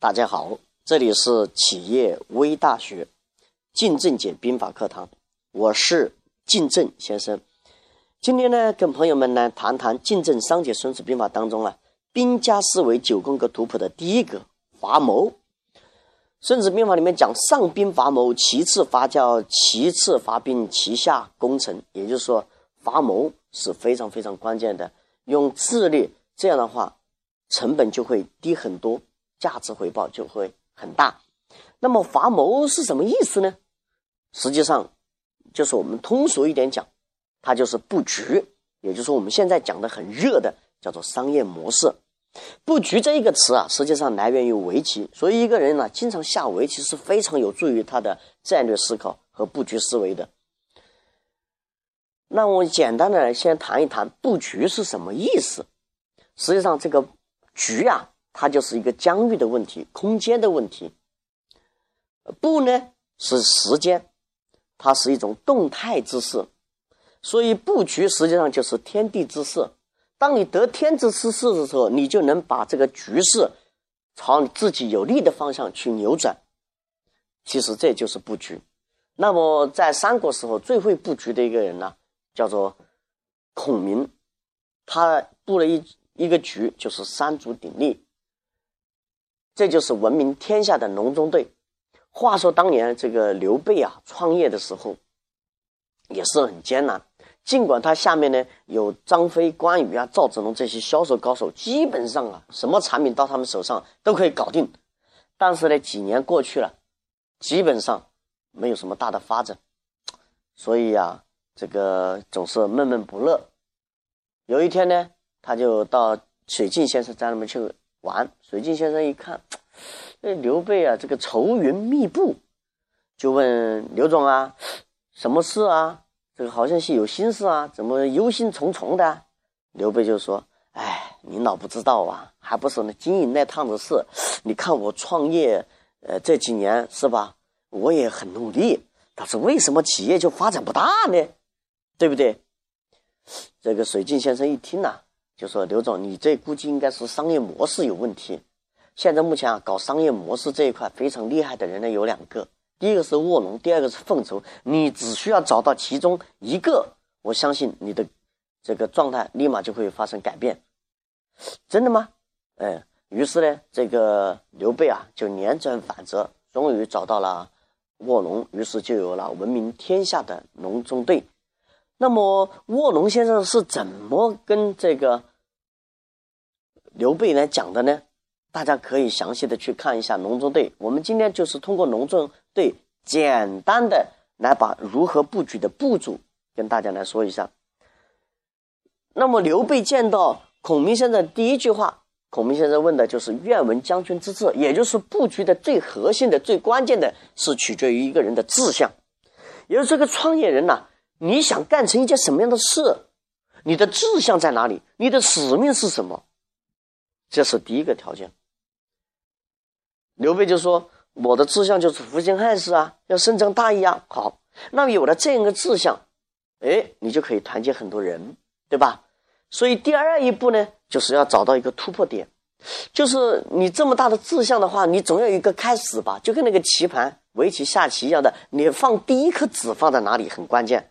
大家好，这里是企业微大学靳正解兵法课堂，我是靳正先生。今天呢，跟朋友们来谈谈靳正商解孙子兵法当中啊，兵家思维九宫格图谱的第一个伐谋。孙子兵法里面讲上兵伐谋，其次伐教，其次伐兵，其下攻城。也就是说，伐谋是非常非常关键的，用智力，这样的话成本就会低很多。价值回报就会很大。那么伐谋是什么意思呢？实际上，就是我们通俗一点讲，它就是布局，也就是我们现在讲的很热的叫做商业模式。布局这一个词啊，实际上来源于围棋，所以一个人呢，经常下围棋是非常有助于他的战略思考和布局思维的。那我简单的先谈一谈布局是什么意思。实际上，这个局啊。它就是一个疆域的问题，空间的问题。布呢是时间，它是一种动态之势，所以布局实际上就是天地之势。当你得天之之势的时候，你就能把这个局势朝你自己有利的方向去扭转。其实这就是布局。那么在三国时候最会布局的一个人呢，叫做孔明，他布了一一个局，就是三足鼎立。这就是闻名天下的隆中对。话说当年这个刘备啊，创业的时候也是很艰难。尽管他下面呢有张飞、关羽啊、赵子龙这些销售高手，基本上啊什么产品到他们手上都可以搞定。但是呢，几年过去了，基本上没有什么大的发展。所以啊，这个总是闷闷不乐。有一天呢，他就到水镜先生家里面去。玩水镜先生一看，那刘备啊，这个愁云密布，就问刘总啊，什么事啊？这个好像是有心事啊，怎么忧心忡忡的？刘备就说：“哎，您老不知道啊，还不是那经营那趟子事。你看我创业，呃，这几年是吧？我也很努力，但是为什么企业就发展不大呢？对不对？”这个水镜先生一听呐。就说刘总，你这估计应该是商业模式有问题。现在目前啊，搞商业模式这一块非常厉害的人呢有两个，第一个是卧龙，第二个是凤雏。你只需要找到其中一个，我相信你的这个状态立马就会发生改变。真的吗？哎，于是呢，这个刘备啊就连转反折，终于找到了卧龙，于是就有了闻名天下的隆中对。那么卧龙先生是怎么跟这个？刘备来讲的呢，大家可以详细的去看一下《隆中对》。我们今天就是通过《隆中对》简单的来把如何布局的步骤跟大家来说一下。那么刘备见到孔明先生第一句话，孔明先生问的就是“愿闻将军之志”，也就是布局的最核心的、最关键的是取决于一个人的志向。也就是这个创业人呐，你想干成一件什么样的事？你的志向在哪里？你的使命是什么？这是第一个条件。刘备就说：“我的志向就是复兴汉室啊，要伸张大义啊。”好，那么有了这样一个志向，哎，你就可以团结很多人，对吧？所以第二一步呢，就是要找到一个突破点，就是你这么大的志向的话，你总要有一个开始吧，就跟那个棋盘、围棋、下棋一样的，你放第一颗子放在哪里很关键，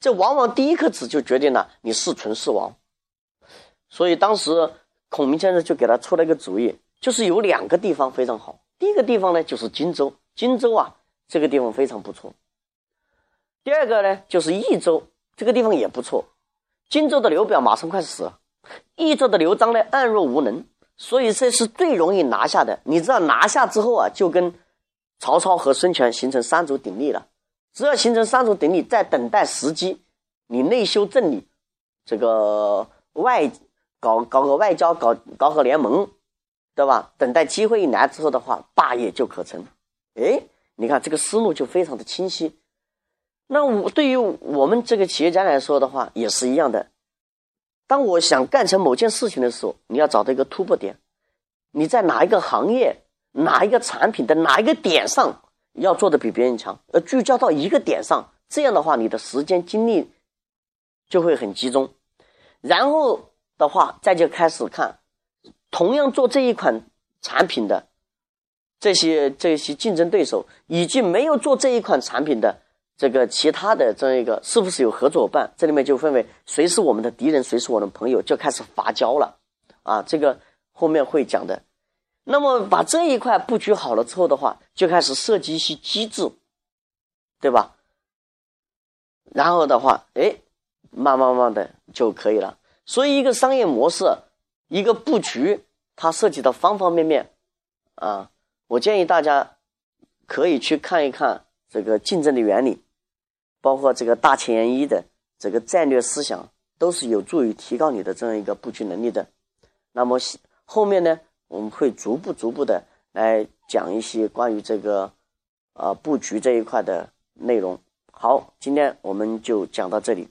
这往往第一颗子就决定了你是存是亡。所以当时。孔明先生就给他出了一个主意，就是有两个地方非常好。第一个地方呢，就是荆州，荆州啊，这个地方非常不错。第二个呢，就是益州，这个地方也不错。荆州的刘表马上快死了，益州的刘璋呢，暗弱无能，所以这是最容易拿下的。你知道拿下之后啊，就跟曹操和孙权形成三足鼎立了。只要形成三足鼎立，再等待时机，你内修正理，这个外。搞搞个外交，搞搞个联盟，对吧？等待机会一来之后的话，大业就可成。哎，你看这个思路就非常的清晰。那我对于我们这个企业家来说的话，也是一样的。当我想干成某件事情的时候，你要找到一个突破点。你在哪一个行业、哪一个产品的哪一个点上要做的比别人强，而聚焦到一个点上，这样的话，你的时间精力就会很集中。然后。的话，再就开始看，同样做这一款产品的这些这些竞争对手以及没有做这一款产品的这个其他的这样一个是不是有合作伙伴？这里面就分为谁是我们的敌人，谁是我的朋友，就开始发酵了啊！这个后面会讲的。那么把这一块布局好了之后的话，就开始设计一些机制，对吧？然后的话，哎，慢慢慢的就可以了。所以一个商业模式，一个布局，它涉及到方方面面啊。我建议大家可以去看一看这个竞争的原理，包括这个大前研一的这个战略思想，都是有助于提高你的这样一个布局能力的。那么后面呢？我们会逐步逐步的来讲一些关于这个，呃，布局这一块的内容。好，今天我们就讲到这里。